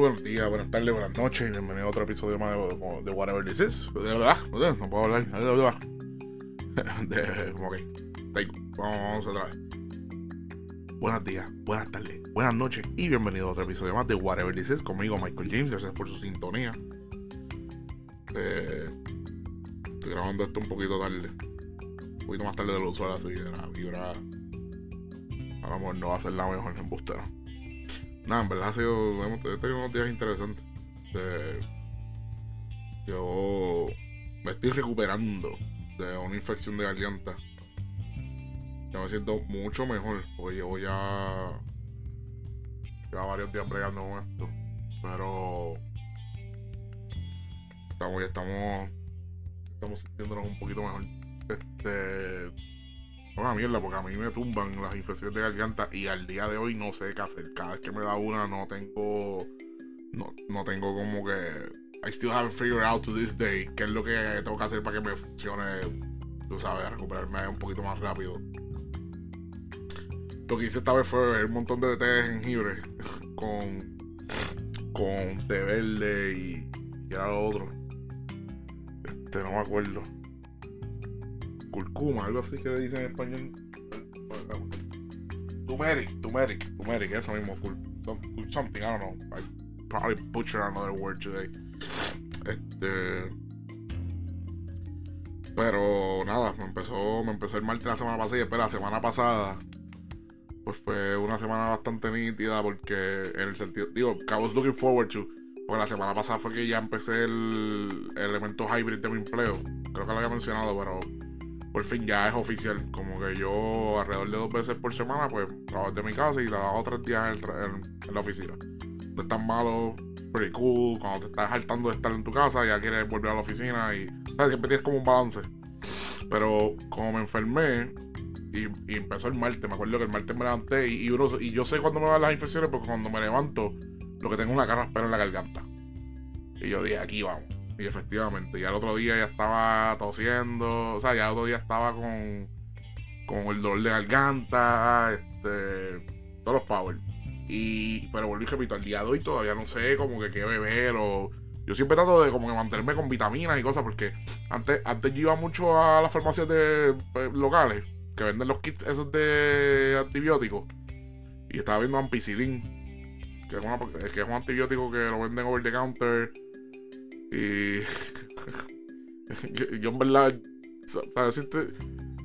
buenos días, buenas tardes, buenas noches y bienvenido a otro episodio más de, de Whatever This Is. No puedo hablar. De ok, vamos otra vez. Buenos días, buenas tardes, buenas noches y bienvenido a otro episodio más de Whatever This Is conmigo, Michael James. Gracias por su sintonía. Eh, estoy grabando esto un poquito tarde. Un poquito más tarde de lo usual, así que la vibra a lo mejor no va a ser la mejor en bustera. Nada, en verdad ha sido. Hemos tenido unos días interesantes. yo me estoy recuperando de una infección de garganta. Ya me siento mucho mejor. Porque llevo ya. Ya varios días bregando con esto. Pero. Estamos, ya estamos. Estamos sintiéndonos un poquito mejor. Este una mierda, porque a mí me tumban las infecciones de garganta y al día de hoy no sé qué hacer. Cada vez que me da una no tengo. No, no tengo como que. I still haven't figured out to this day qué es lo que tengo que hacer para que me funcione, tú sabes, recuperarme un poquito más rápido. Lo que hice esta vez fue beber un montón de té de jengibre con, con té verde y, y era lo otro. Este, no me acuerdo algo así que le dicen en español. Turmeric, turmeric, turmeric, eso mismo, something, I don't know. I probably butchered another word today. Este. Pero nada, me empezó, me empezó el martes la semana pasada y después la semana pasada pues fue una semana bastante nítida porque en el sentido, digo, I was looking forward to, porque la semana pasada fue que ya empecé el, el elemento hybrid de mi empleo, creo que lo había mencionado, pero por fin ya es oficial. Como que yo alrededor de dos veces por semana, pues trabajo de mi casa y trabajo tres días en, la oficina. No es tan malo, pretty cool. Cuando te estás hartando de estar en tu casa, ya quieres volver a la oficina y siempre tienes como un balance. Pero como me enfermé y, empezó el martes, me acuerdo que el martes me levanté y, uno, y yo sé cuando me dan las infecciones porque cuando me levanto, lo que tengo es una carraspera en la garganta. Y yo dije, aquí vamos. Y efectivamente, ya el otro día ya estaba tosiendo, o sea, ya el otro día estaba con, con el dolor de garganta, este, todos los power. Y, pero volví y repito, al día de hoy todavía no sé como que qué beber o... Yo siempre trato de como que mantenerme con vitaminas y cosas porque antes, antes yo iba mucho a las farmacias de, eh, locales que venden los kits esos de antibióticos y estaba viendo ampicilin que es, que es un antibiótico que lo venden over the counter y yo, en verdad,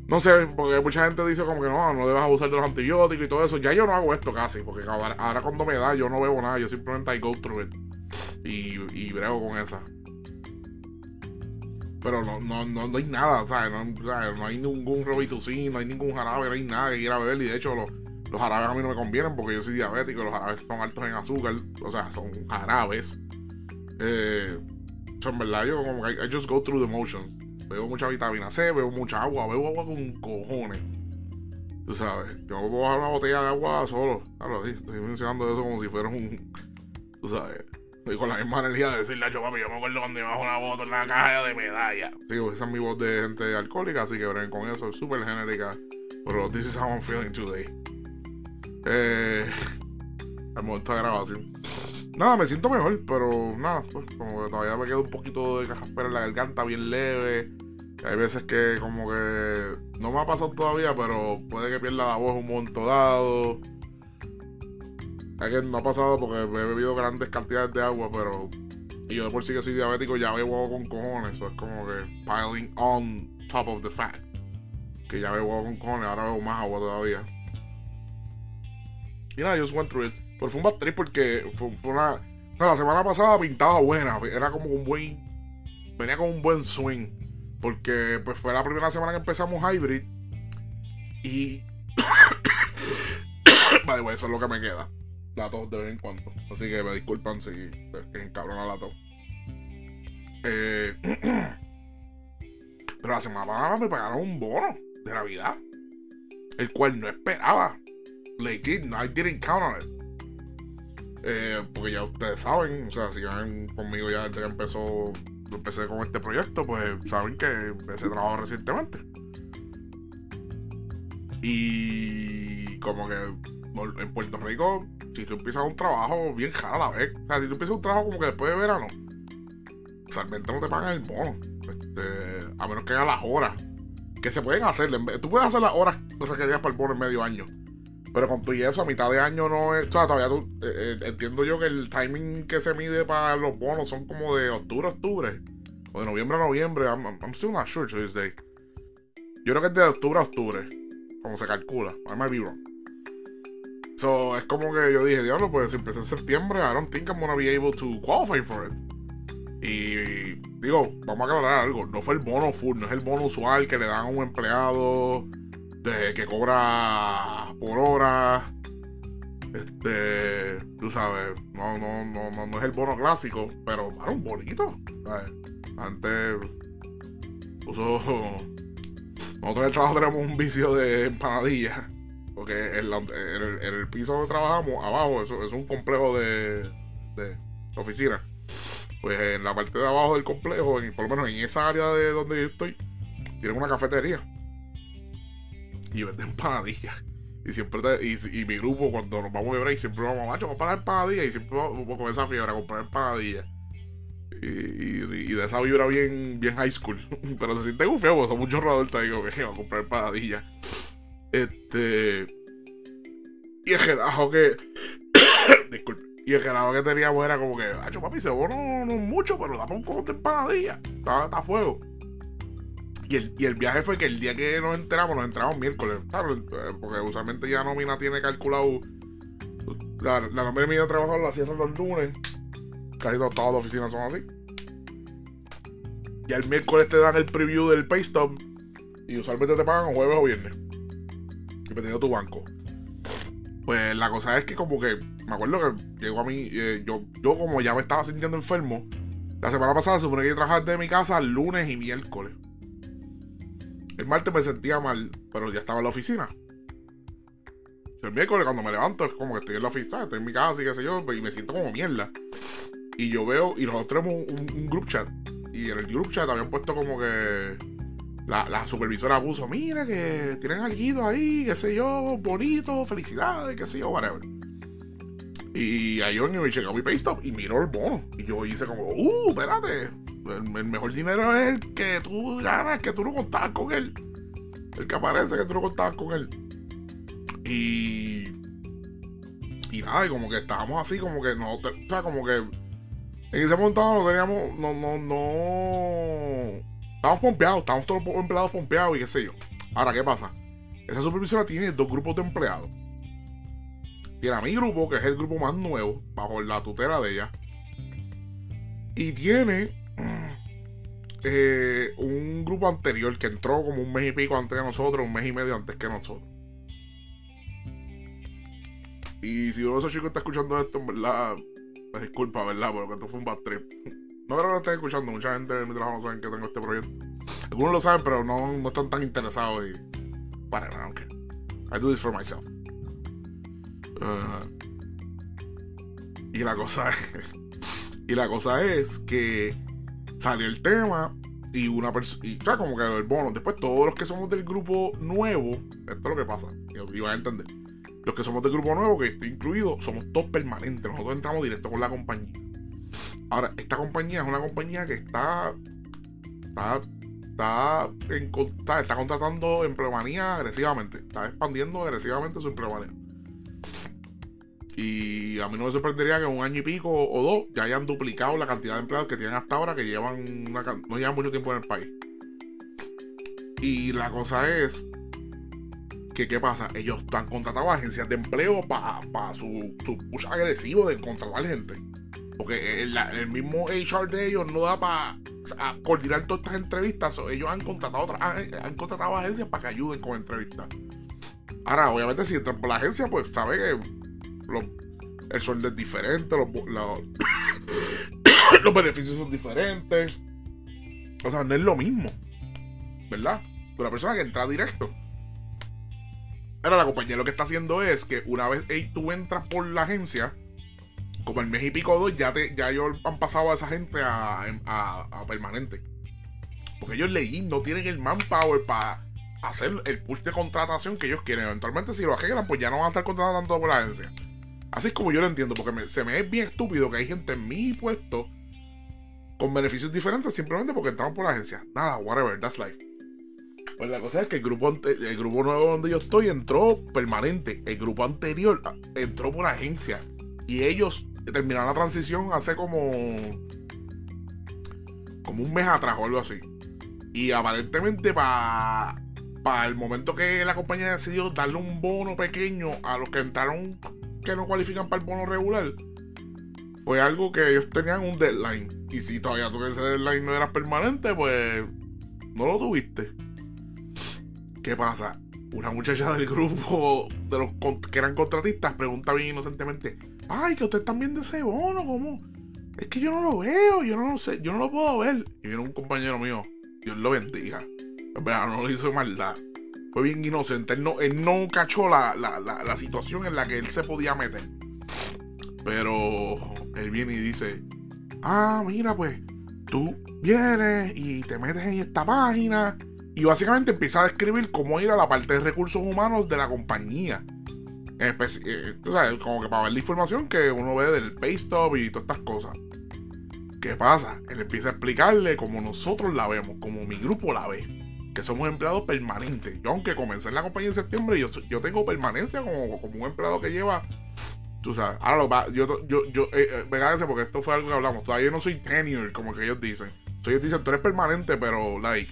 no sé, porque mucha gente dice como que no, no debes abusar de los antibióticos y todo eso. Ya yo no hago esto casi, porque ahora, cuando me da yo no bebo nada, yo simplemente I go through it. Y, y brego con esa. Pero no, no, no, hay nada, ¿sabes? No, no hay ningún Robitussin, no hay ningún jarabe, no hay nada que quiera beber. Y de hecho, los, los jarabes a mí no me convienen porque yo soy diabético los jarabes son altos en azúcar. O sea, son jarabes. Eh, en verdad, yo como que I, just go through the motions. Bebo mucha vitamina C, bebo mucha agua, bebo agua con cojones. Tú sabes, yo me puedo bajar una botella de agua solo. Claro, sí, estoy mencionando eso como si fuera un. Tú sabes. Y con la misma energía de decirle a yo, papi, yo me acuerdo cuando iba a una bota en la caja de medalla. Sí, esa es mi voz de gente alcohólica, así que ven con eso, es súper genérica. Pero this is how I'm feeling today. Eh, al momento de grabación. Nada, me siento mejor, pero nada, pues como que todavía me queda un poquito de cajaspera en la garganta, bien leve. Hay veces que como que no me ha pasado todavía, pero puede que pierda la voz un momento dado. Es que no ha pasado porque he bebido grandes cantidades de agua, pero... Y yo de por sí que soy diabético ya bebo agua con cojones. Eso es como que piling on top of the fat. Que ya bebo agua con cojones, ahora bebo más agua todavía. Y nada, just went through it. Pero fue un bad porque fue, una. la semana pasada pintaba buena. Era como un buen. Venía con un buen swing. Porque pues fue la primera semana que empezamos Hybrid. Y. vale, pues eso es lo que me queda. La tos de vez en cuando. Así que me disculpan si que encabrona la tos. Eh, pero la semana pasada me pagaron un bono de Navidad. El cual no esperaba. Legit, I didn't count on it. Eh, porque ya ustedes saben, o sea, si van conmigo ya desde que empezó, empecé con este proyecto, pues saben que empecé trabajo recientemente. Y como que en Puerto Rico si tú empiezas un trabajo bien jaro a la vez, o sea, si tú empiezas un trabajo como que después de verano, usualmente no te pagan el bono. Este, a menos que hagas las horas. Que se pueden hacer. Tú puedes hacer las horas requeridas para el bono en medio año. Pero con tu y eso, a mitad de año no es. Todavía tú. Eh, eh, entiendo yo que el timing que se mide para los bonos son como de octubre a octubre. O de noviembre a noviembre. I'm, I'm still not sure to this day. Yo creo que es de octubre a octubre. Como se calcula. I might be wrong. So, es como que yo dije, diablo, pues si empecé en septiembre, I don't think I'm gonna be able to qualify for it. Y digo, vamos a aclarar algo. No fue el bono full, no es el bono usual que le dan a un empleado de, que cobra por hora. Este, tú sabes, no, no, no, no, es el bono clásico, pero era un bonito. Antes puso. Nosotros en el trabajo tenemos un vicio de empanadillas. Porque en, el, piso donde trabajamos, abajo, eso, es un complejo de, de oficina pues en la parte de abajo del complejo, por lo menos en esa área de donde yo estoy, tienen una cafetería. Y venden empanadillas. Y siempre y, mi grupo, cuando nos vamos de break, siempre vamos a macho, comprar empanadillas. Y siempre vamos con esa fiebre a comprar empanadillas. Y, de esa vibra bien, bien high school. Pero se siente feo porque son muchos adultos ahí que van a comprar empanadillas. Este. Y es que, que. Disculpe. Y el grado que teníamos era como que, hacho papi, se no, no mucho, pero dame un de empanadilla. Está, a fuego. Y el, y el viaje fue que el día que nos enteramos, nos enteramos miércoles. Eh, porque usualmente ya nómina tiene calculado. La, la nómina mía de trabajo la cierran los lunes. Casi todas las oficinas son así. Ya el miércoles te dan el preview del pay stop. Y usualmente te pagan jueves o viernes. Dependiendo de tu banco. Pues la cosa es que como que me acuerdo que llegó a mí, eh, yo, yo como ya me estaba sintiendo enfermo, la semana pasada se supone que yo trabajaba desde mi casa lunes y miércoles. El martes me sentía mal, pero ya estaba en la oficina. El miércoles cuando me levanto es como que estoy en la oficina, estoy en mi casa y qué sé yo, y me siento como mierda. Y yo veo, y nosotros tenemos un, group chat. Y en el group chat habían puesto como que la, supervisora puso, mira que tienen algo ahí, qué sé yo, bonito, felicidades, qué sé yo, whatever. Y ahí yo me chequeó mi paystop y miró el bono. Y yo hice como, uh, espérate, el, mejor dinero es el que tú ganas, que tú no contabas con él. El que aparece que tú no contabas con él. Y... Y nada, y como que estábamos así, como que no, o sea, como que en ese momento no teníamos, no, no, no Estamos pompeados, estamos todos los empleados pompeados y qué sé yo. Ahora, ¿qué pasa? Esa supervisora tiene dos grupos de empleados. Tiene a mi grupo, que es el grupo más nuevo, bajo la tutela de ella. Y tiene eh, un grupo anterior que entró como un mes y pico antes de nosotros, un mes y medio antes que nosotros. Y si uno de esos chicos está escuchando esto, en verdad, me disculpa, ¿verdad? Porque esto fue un bad. No creo que lo estén escuchando. Mucha gente de mi trabajo no saben que tengo este proyecto. Algunos lo saben, pero no, no están tan interesados. Y. Para, I don't I do this for myself. Uh, y la cosa es. y la cosa es que salió el tema y una persona. O como que el bono. Después, todos los que somos del grupo nuevo. Esto es lo que pasa. Y, van a entender. Los que somos del grupo nuevo, que estoy incluido, somos todos permanentes. Nosotros entramos directo con la compañía. Ahora, esta compañía es una compañía que está. Está. Está, en, está, contratando empleomanía agresivamente. Está expandiendo agresivamente su empleomanía. Y a mí no me sorprendería que en un año y pico o dos ya hayan duplicado la cantidad de empleados que tienen hasta ahora, que llevan no llevan mucho tiempo en el país. Y la cosa es que, ¿qué pasa? Ellos están contratando agencias de empleo para su, su push agresivo de contratar gente. Porque el, mismo HR de ellos no da para coordinar todas estas entrevistas. ellos han contratado otras han contratado agencias para que ayuden con entrevistas. Ahora, obviamente, si entran por la agencia, pues sabe que el sueldo es diferente, los, los beneficios son diferentes. O sea, no es lo mismo. ¿Verdad? De una persona que entra directo. Ahora, la compañía lo que está haciendo es que una vez tú entras por la agencia como el mes y pico dos, ya, te, ya ellos han pasado a esa gente a, permanente. Porque ellos leí, no tienen el manpower para hacer el push de contratación que ellos quieren. Eventualmente, si lo arreglan, pues ya no van a estar contratando por la agencia. Así es como yo lo entiendo, porque se me es bien estúpido que hay gente en mi puesto con beneficios diferentes simplemente porque entramos por la agencia. Nada, whatever, that's life. Pues la cosa es que el grupo, el grupo nuevo donde yo estoy entró permanente. El grupo anterior ah, entró por agencia. Y ellos terminaron la transición hace como. como un mes atrás o algo así. Y aparentemente para. Para el momento que la compañía decidió darle un bono pequeño a los que entraron que no cualifican para el bono regular, fue algo que ellos tenían un deadline. Y si todavía tú ese deadline no eras permanente, pues no lo tuviste. ¿Qué pasa? Una muchacha del grupo de los que eran contratistas pregunta bien inocentemente: Ay, que ustedes también de ese bono, ¿cómo? Es que yo no lo veo, yo no lo sé, yo no lo puedo ver. Y viene un compañero mío, Dios lo bendiga. Pero no lo hizo maldad. Fue bien inocente. Él no, él no cachó la, la situación en la que él se podía meter. Pero él viene y dice: Ah, mira, pues tú vienes y te metes en esta página y básicamente empieza a describir cómo ir a la parte de recursos humanos de la compañía. Eh, como que para ver la información que uno ve del pay stop y todas estas cosas. ¿Qué pasa? Él empieza a explicarle cómo nosotros la vemos, como mi grupo la ve. Que somos empleados permanentes. Yo, aunque comencé en la compañía en septiembre, yo, yo tengo permanencia como, como un empleado que lleva. Tú sabes, ahora lo va. Yo, yo, yo, eh, eh porque esto fue algo que hablamos. Todavía no soy tenure, como que ellos dicen. ellos dicen, tú eres permanente, pero, like,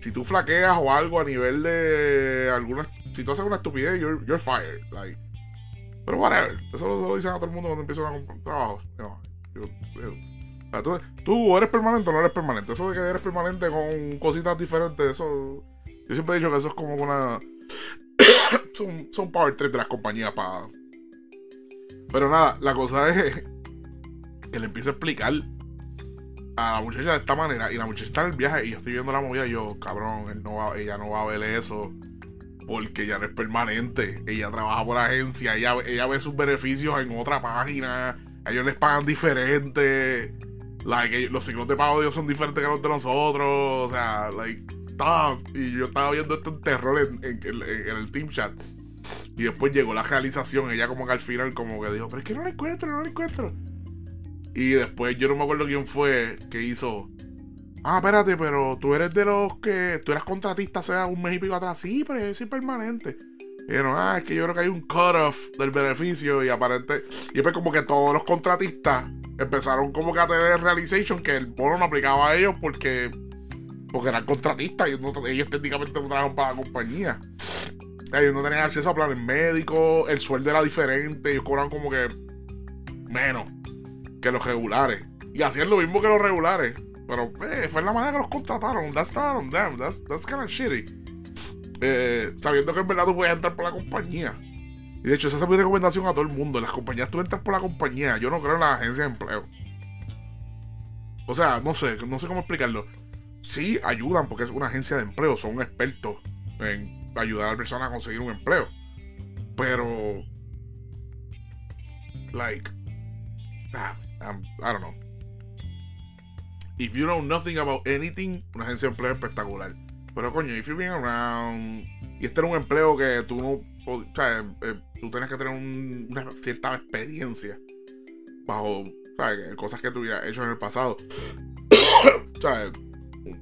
si tú flaqueas o algo a nivel de alguna. Si tú haces una estupidez, you're, you're fired. Like. Pero whatever. Eso lo, dicen a todo el mundo cuando empieza un trabajo. Tú, eres permanente o no eres permanente. Eso de que eres permanente con cositas diferentes, eso. Yo siempre he dicho que eso es como una. son, son power trip de las compañías para. Pero nada, la cosa es que le empiezo a explicar a la muchacha de esta manera y la muchacha está en el viaje y yo estoy viendo la movida y yo, cabrón, él no va, ella no va a ver eso porque ya no es permanente. Ella trabaja por agencia, ella, ella ve sus beneficios en otra página, ellos les pagan diferente. Like, los ciclos de pago de son diferentes que los de nosotros. O sea, like, stop. Y yo estaba viendo esto en terror en, el team chat. Y después llegó la realización. Ella como que al final como que dijo, pero es que no la encuentro, no la encuentro. Y después yo no me acuerdo quién fue que hizo. Ah, espérate, pero tú eres de los que. Tú eras contratista hace un mes y pico atrás. Sí, pero soy permanente. Y no, ah, es que yo creo que hay un cut-off del beneficio y aparente. Y después, como que todos los contratistas empezaron como que a tener realization que el bono no aplicaba a ellos porque. Porque eran contratistas y ellos técnicamente no trabajan para la compañía. Ellos no tenían acceso a planes médicos, el sueldo era diferente, ellos cobran como que menos que los regulares. Y hacían lo mismo que los regulares. Pero eh, fue la manera que los contrataron. That's not that's kind of shitty. Eh, sabiendo que en verdad tú puedes entrar por la compañía. Y de hecho, esa es mi recomendación a todo el mundo. En las compañías tú entras por la compañía. Yo no creo en la agencia de empleo. O sea, no sé, no sé cómo explicarlo. Sí ayudan porque es una agencia de empleo. Son expertos en ayudar a la persona a conseguir un empleo. Pero. Like. Ah, I don't know. If you know nothing about anything, una agencia de empleo espectacular. Pero coño, if you've been around. Y este era un empleo que tú no. Sea, eh, tú tienes que tener una cierta experiencia bajo cosas que tú hubieras hecho en el pasado.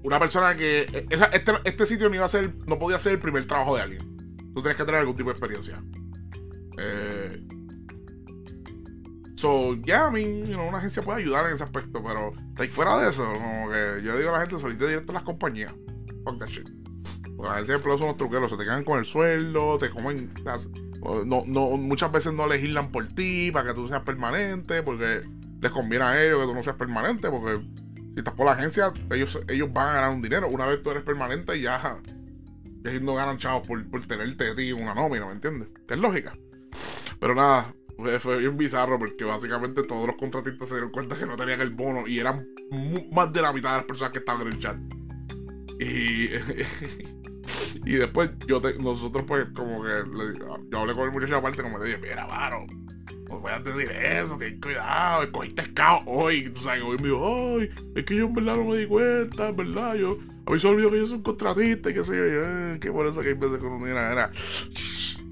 Una persona que. E, este, este sitio no iba a ser. No podía ser el primer trabajo de alguien. Tú tienes que tener algún tipo de experiencia. Eh, So, yeah, I mean, una agencia puede ayudar en ese aspecto, pero fuera de eso, como que yo digo a la gente, solita directo a las compañías. Fuck that shit. Porque agencias de empleo son los truqueros, se te quedan con el sueldo, te comen. No, no, muchas veces no legislan por ti para que tú seas permanente, porque les conviene a ellos que tú no seas permanente, porque si estás por la agencia, ellos, ellos van a ganar un dinero. Una vez tú eres permanente, ya, ya no ganan chavos por, por tenerte de ti una nómina, ¿me entiendes? Que es lógica. Pero nada, fue, bien bizarro porque básicamente todos los contratistas se dieron cuenta que no tenían el bono y eran más de la mitad de las personas que estaban en el chat. Y, y después yo nosotros pues como que yo hablé con el muchacho aparte como le dije, mira, varo, no puedas decir eso, ten cuidado, escogiste caos hoy. Tú sabes, hoy me dijo, ay, es que yo en verdad no me di cuenta, en verdad, yo, a mí se me olvidó que yo soy un contratista y que sé yo, eh, que por eso que hay veces con una era,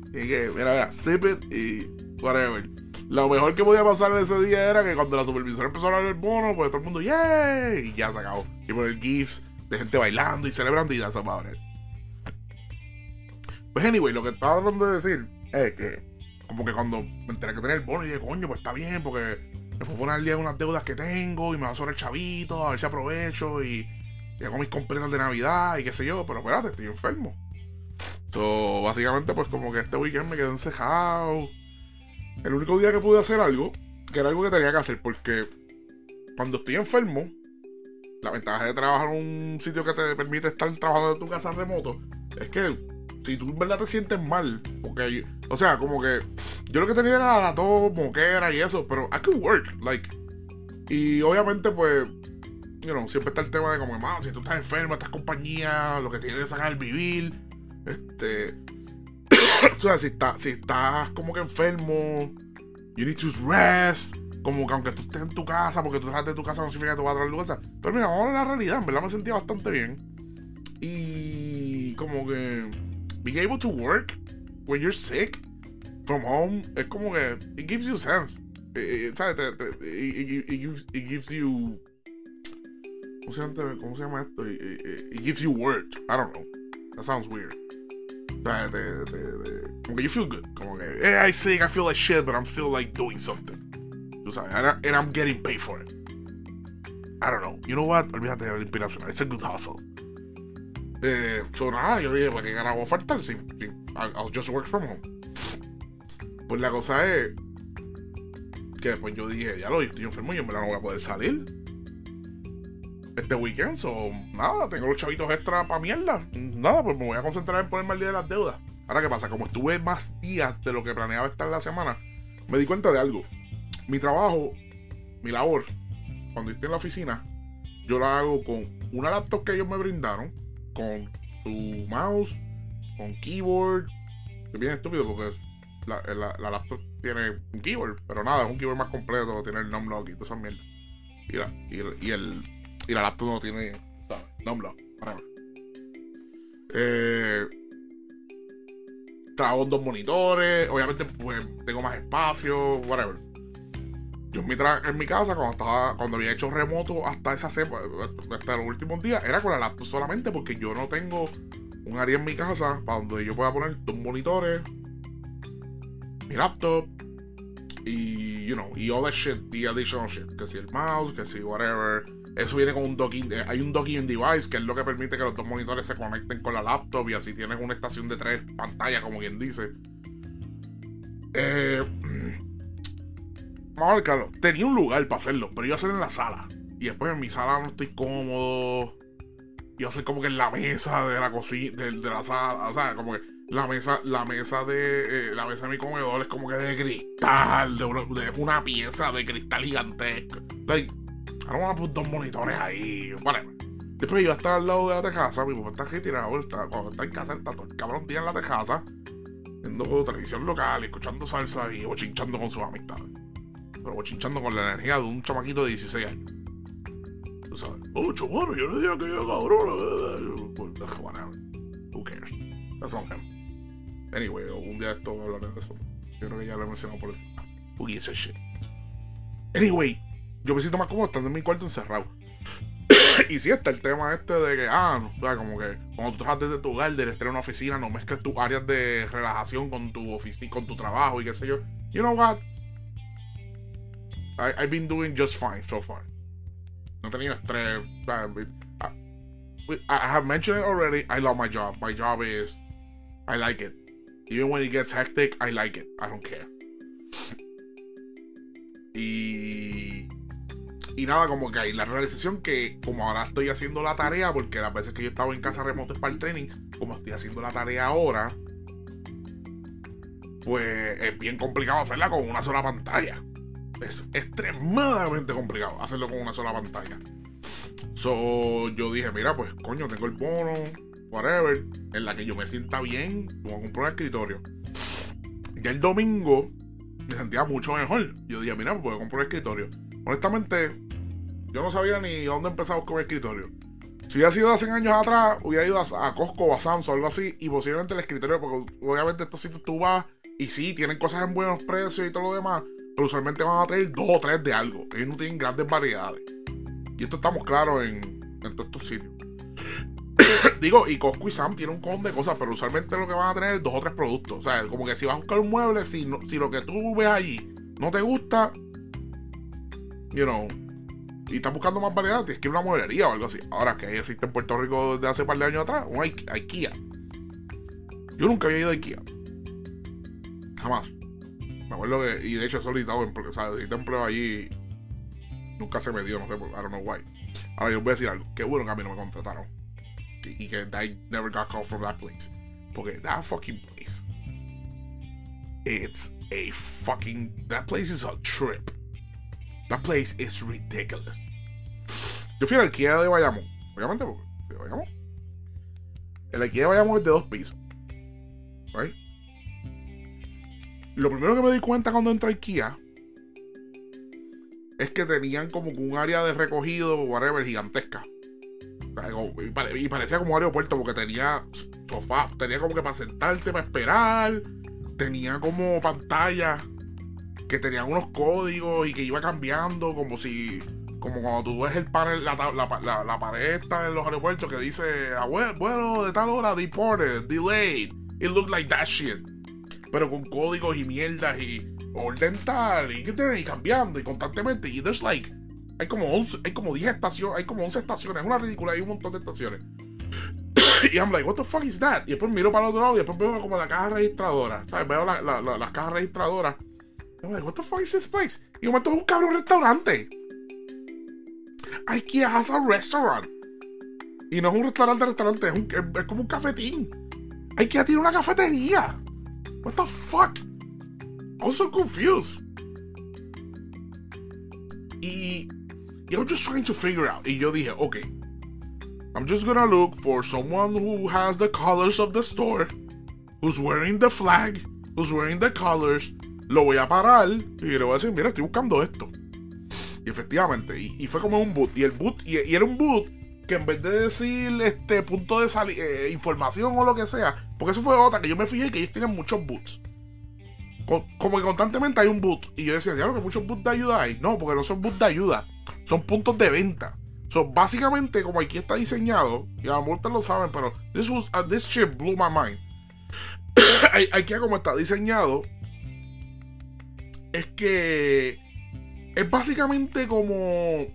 y que, mira, mira, sip it y whatever. Lo mejor que podía pasar en ese día era que cuando la supervisora empezó a hablar del bono, pues todo el mundo, ¡yay! Y ya se acabó. Y poner GIFs de gente bailando y celebrando y ya se va Pues anyway, lo que estaba tratando de decir es que, como que cuando me enteré que tenía el bono, y dije, coño, pues está bien, porque me puedo poner al día de unas deudas que tengo y me va a sobre el chavito, a ver si aprovecho y, y hago mis completas de Navidad y qué sé yo, pero espérate, estoy enfermo. So, básicamente, pues como que este weekend me quedé encejado el único día que pude hacer algo, que era algo que tenía que hacer, porque cuando estoy enfermo, la ventaja de trabajar en un sitio que te permite estar trabajando en tu casa remoto es que si tú en verdad te sientes mal, porque, o sea, como que yo lo que tenía era la tos, moquera y eso, pero I could work, like, y obviamente, pues, you know, siempre está el tema de como, más si tú estás enfermo, estás compañía, lo que tienes que sacar el vivir, este, o sea, si, está, si estás como que enfermo, you need to rest. Como que aunque tú estés en tu casa, porque tú estás de tu casa, no significa que tú vas a traer casa. Pero mira, vamos a la realidad. En verdad me sentía bastante bien. Y como que being able to work when you're sick from home es como que it gives you sense. Eh, eh, eh, it, it, gives, you ¿cómo se, llama, ¿cómo se llama esto? It, gives you work. I don't know. That sounds weird. you feel good. Como que, hey, I sick, I feel like shit, but I'm still like doing something. And, I'm getting paid for it. I don't know. You know what? Olvídate de la inspiración. It's a good hustle. Eh, so nada, yo dije, ¿para qué carajo faltar? Si, just work from home. Pues la cosa es que después yo dije, ya lo, yo estoy enfermo y en verdad no voy a poder salir este weekend. So, nada, tengo los chavitos extra para mierda. Nada, pues me voy a concentrar en ponerme al día de las deudas. Ahora, ¿qué pasa? Como estuve más días de lo que planeaba estar la semana, me di cuenta de algo. Mi trabajo, mi labor, cuando estoy en la oficina, yo la hago con una laptop que ellos me brindaron, con su mouse, con keyboard. Es bien estúpido porque la, la, laptop tiene un keyboard, pero nada, es un keyboard más completo, tiene el numlock y toda esa mierda. Mira, y, y el y la laptop no tiene. No Eh, trabajo dos monitores, obviamente pues tengo más espacio, whatever. Yo en mi, en mi casa, cuando estaba, cuando había hecho remoto hasta esa hasta los últimos días, era con la laptop solamente porque yo no tengo un área en mi casa para donde yo pueda poner dos monitores, mi laptop y, you know, y all that shit, the additional shit. Que si el mouse, que si whatever eso viene con un docking. Eh, hay un docking device que es lo que permite que los dos monitores se conecten con la laptop y así tienes una estación de tres pantallas, como quien dice. Eh, Tenía un lugar para hacerlo, pero iba a hacer en la sala. Y después en mi sala no estoy cómodo. Iba a hacer como que en la mesa de la cocina, de, la sala. O sea, como que la mesa, la mesa de. Eh, la mesa de mi comedor es como que de cristal. De una, pieza de cristal gigantesco. Like, Vamos a poner dos monitores ahí. Vale. Después iba a estar al lado de la tejaza. Mi papá está aquí tirado. Está, cuando está en casa, todo el cabrón día en la tejaza. Viendo televisión local, escuchando salsa y bochinchando con sus amistades. Pero bochinchando con la energía de un chamaquito de 16 años. Tú sabes. Oh, bueno, yo le dije que yo cabrón. Pues, whatever. Who cares? That's on him. Anyway, un día esto hablaré de eso. Yo creo que ya lo he mencionado por encima. Who gives a shit? Anyway, yo me siento más cómodo estando en mi cuarto encerrado. y si está el tema este de que, ah, o sea, como que cuando tú trabajas desde tu hogar, de estar en una oficina, no mezcles tus áreas de relajación con tu oficina, con tu trabajo y qué sé yo. You know what? I, I've been doing just fine so far. No tenido estrés. I, I have mentioned it already. I love my job. My job is, I like it. Even when it gets hectic, I like it. I don't care. Y y nada, como que hay la realización que como ahora estoy haciendo la tarea, porque las veces que yo estaba en casa remoto para el training, como estoy haciendo la tarea ahora, pues es bien complicado hacerla con una sola pantalla. Es extremadamente complicado hacerlo con una sola pantalla. So, yo dije, mira, pues coño, tengo el bono, whatever, en la que yo me sienta bien, voy a comprar un escritorio. Ya el domingo me sentía mucho mejor. Yo dije, mira, pues voy a comprar un escritorio. Honestamente, yo no sabía ni dónde empezar a buscar un escritorio. Si hubiera sido hace años atrás, hubiera ido a, Costco o a Samsung o algo así, y posiblemente el escritorio, porque obviamente estos sitios tú vas y sí, tienen cosas en buenos precios y todo lo demás, pero usualmente van a tener dos o tres de algo. Ellos no tienen grandes variedades. Y esto estamos claros en, en todos estos sitios. Digo, y Costco y Sam tienen un con de cosas, pero usualmente lo que van a tener es dos o tres productos. O sea, como que si vas a buscar un mueble, si, si lo que tú ves allí no te gusta, you know, y estás buscando más variedad, tienes que ir a una mueblería o algo así. Ahora que existe en Puerto Rico desde hace un par de años atrás, un IKEA. Yo nunca había ido a IKEA. Jamás. Me acuerdo que, y de hecho he solicitado o sea, empleo allí. Nunca se me dio, no sé, I don't know why. Ahora yo voy a decir algo. Qué bueno que a mí no me contrataron. Y que I never got called from that place. Porque that fucking place. It's a fucking. That place is a trip. That place is ridiculous. Yo fui al IKEA de Bayamón. Obviamente, porque de Bayamón. El IKEA de Bayamón es de dos pisos. Right? Lo primero que me di cuenta cuando entré a IKEA es que tenían como un área de recogido, whatever, gigantesca. Y parecía como un aeropuerto porque tenía sofá, tenía como que para sentarte, para esperar. Tenía como pantalla que tenían unos códigos y que iba cambiando como si como cuando tú ves el panel, la, la, pared esta en los aeropuertos que dice vuelo de tal hora, deported, delayed. It looked like that shit. Pero con códigos y mierdas y orden tal y, y cambiando y constantemente. Y there's like, hay como 11, hay como 10 estaciones, hay como 11 estaciones, es una ridícula, hay un montón de estaciones. y I'm like, what the fuck is that? Y después miro para el otro lado y después veo como la caja registradora. ¿sabes? Veo las cajas registradoras I'm like, what the fuck is this place? Y momento es un cabrón restaurante. IKEA has a restaurant. Y no es un restaurante, restaurante, es, un, es, como un cafetín. IKEA tiene una cafetería. What the fuck? I'm so confused. Y, y I'm just trying to figure out. Y yo dije, okay, I'm just gonna look for someone who has the colors of the store, who's wearing the flag, who's wearing the colors, lo voy a parar y le voy a decir, mira, estoy buscando esto. Y efectivamente, y, fue como un boot. Y el boot, y, era un boot que en vez de decir este punto de salida, eh, información o lo que sea, porque eso fue otra que yo me fijé que ellos tenían muchos boots. como que constantemente hay un boot. Y yo decía, diablo, que muchos boots de ayuda hay. No, porque no son boots de ayuda, son puntos de venta. son básicamente, como aquí está diseñado, y a lo mejor ustedes lo saben, pero this, was, uh, this shit blew my mind. aquí como está diseñado, es que es básicamente como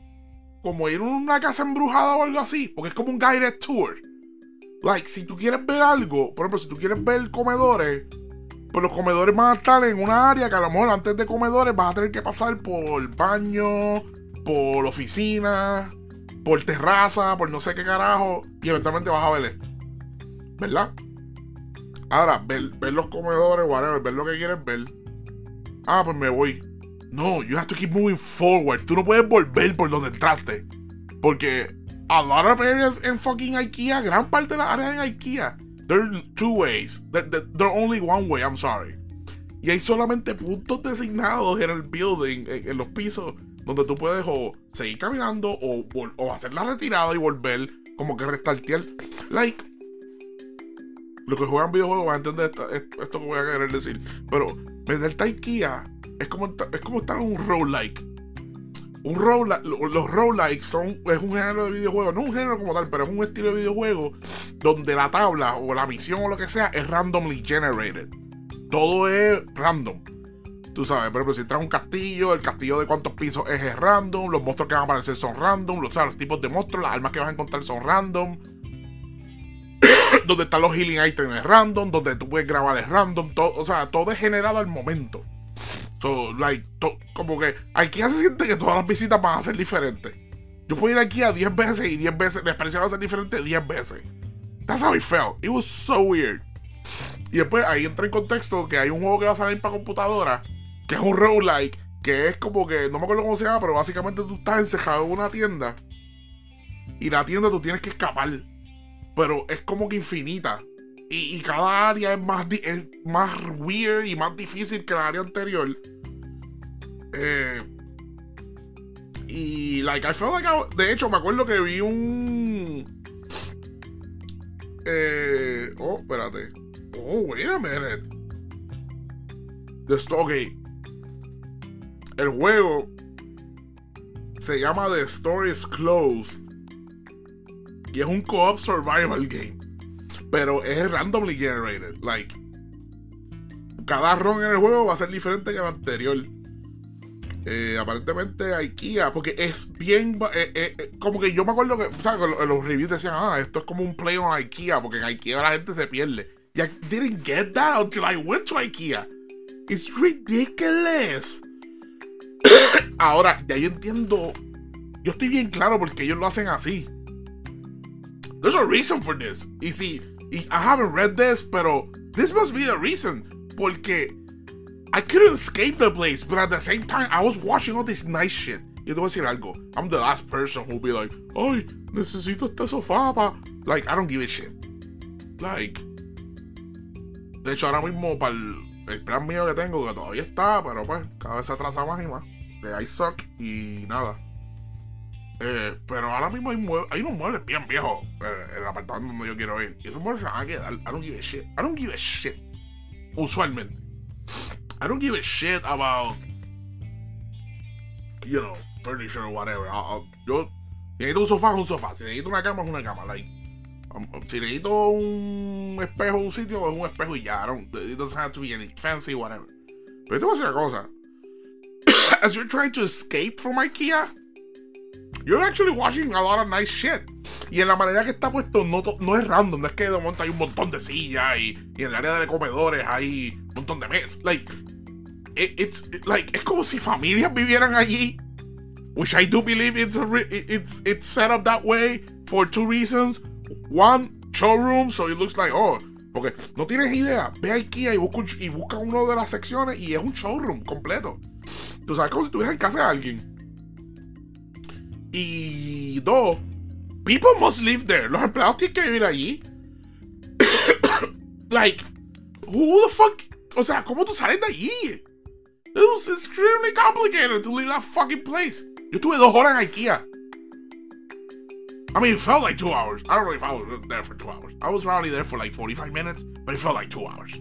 como ir a una casa embrujada o algo así, porque es como un guided tour. Like, si tú quieres ver algo, por ejemplo, si tú quieres ver comedores, pues los comedores van a estar en una área que a lo mejor antes de comedores vas a tener que pasar por baño, por oficina, por terraza, por no sé qué carajo, y eventualmente vas a ver esto. ¿Verdad? Ahora, ver, ver los comedores, whatever, ver lo que quieres ver ah, pues me voy. No, you have to keep moving forward. Tú no puedes volver por donde entraste. Porque a lot of areas en fucking IKEA, gran parte de las áreas en IKEA, there are two ways. There, there, only one way, I'm sorry. Y hay solamente puntos designados en el building, en, los pisos, donde tú puedes o seguir caminando o, o, hacer la retirada y volver, como que restartear. Like, los que juegan videojuegos van a entender esto, que voy a querer decir. Pero Vender IKEA es como, es como estar en un roguelike. Un roguelike, los roguelikes son, es un género de videojuego, no un género como tal, pero es un estilo de videojuego donde la tabla o la misión o lo que sea es randomly generated. Todo es random. Tú sabes, por ejemplo, si entras a un castillo, el castillo de cuántos pisos es, random, los monstruos que van a aparecer son random, los, los tipos de monstruos, las armas que vas a encontrar son random donde están los healing items es random, donde tú puedes grabar es random, todo, o sea, todo es generado al momento. So, like, como que aquí se siente que todas las visitas van a ser diferentes. Yo puedo ir aquí a 10 veces y 10 veces la experiencia va a ser diferente 10 veces. That's how it felt. It was so weird. Y después ahí entra en contexto que hay un juego que va a salir para computadora, que es un roguelike, que es como que, no me acuerdo cómo se llama, pero básicamente tú estás encejado en una tienda y la tienda tú tienes que escapar pero es como que infinita. Y, cada área es más, más weird y más difícil que la área anterior. Eh, y, like, I felt like de hecho, me acuerdo que vi un. Eh, oh, espérate. Oh, wait a minute. The okay. el juego se llama The Story is Closed. Y es un co-op survival game. Pero es randomly generated. Like, cada run en el juego va a ser diferente que el anterior. Eh, aparentemente IKEA, porque es bien. Eh, eh, como que yo me acuerdo que, o los reviews decían, ah, esto es como un play on IKEA, porque en IKEA la gente se pierde. Y I didn't get that until I went to IKEA. It's ridiculous. Ahora, de ahí entiendo. Yo estoy bien claro porque ellos lo hacen así. There's a reason for this. Y y I haven't read this, pero this must be the reason. Porque I couldn't escape the place, but at the same time, I was watching all this nice shit. Y te voy a decir algo. I'm the last person who'll be like, ay, necesito este sofá pa. Like, I don't give a shit. Like, de hecho, ahora mismo, para el, plan mío que tengo, que todavía está, pero pues, cada vez se atrasa más y más. De I suck y nada. Eh, pero ahora mismo hay, hay unos muebles bien viejos eh, en el apartamento donde yo quiero ir. Y esos muebles se van a quedar. I don't give a shit. I don't give a shit. Usualmente. I don't give a shit about, you know, furniture or whatever. I'll, yo, si necesito un sofá, es un sofá. Si necesito una cama, es una cama. Like, um, si necesito un espejo un sitio, es un espejo y ya. I don't, it doesn't have to be any fancy, whatever. Pero te voy a decir una cosa. As you're trying to escape from IKEA, you're actually watching a lot of nice shit. Y en la manera que está puesto no, no es random, no es que de momento hay un montón de sillas y, y en el área de comedores hay un montón de mesas. Like, it's like es como si familias vivieran allí. Which I do believe it's a it's it's set up that way for two reasons. One, showroom, so it looks like oh, porque no tienes idea. Ve a IKEA y busca, y busca una de las secciones y es un showroom completo. Tú sabes como si estuvieras en casa de alguien. Y dos, people must live there. Los empleados tienen que vivir allí. like, who the fuck? O sea, ¿cómo tú sales de allí? It was extremely complicated to leave that fucking place. Yo estuve dos horas en IKEA. I mean, it felt like two hours. I don't know if I was there for two hours. I was probably there for like 45 minutes, but it felt like two hours.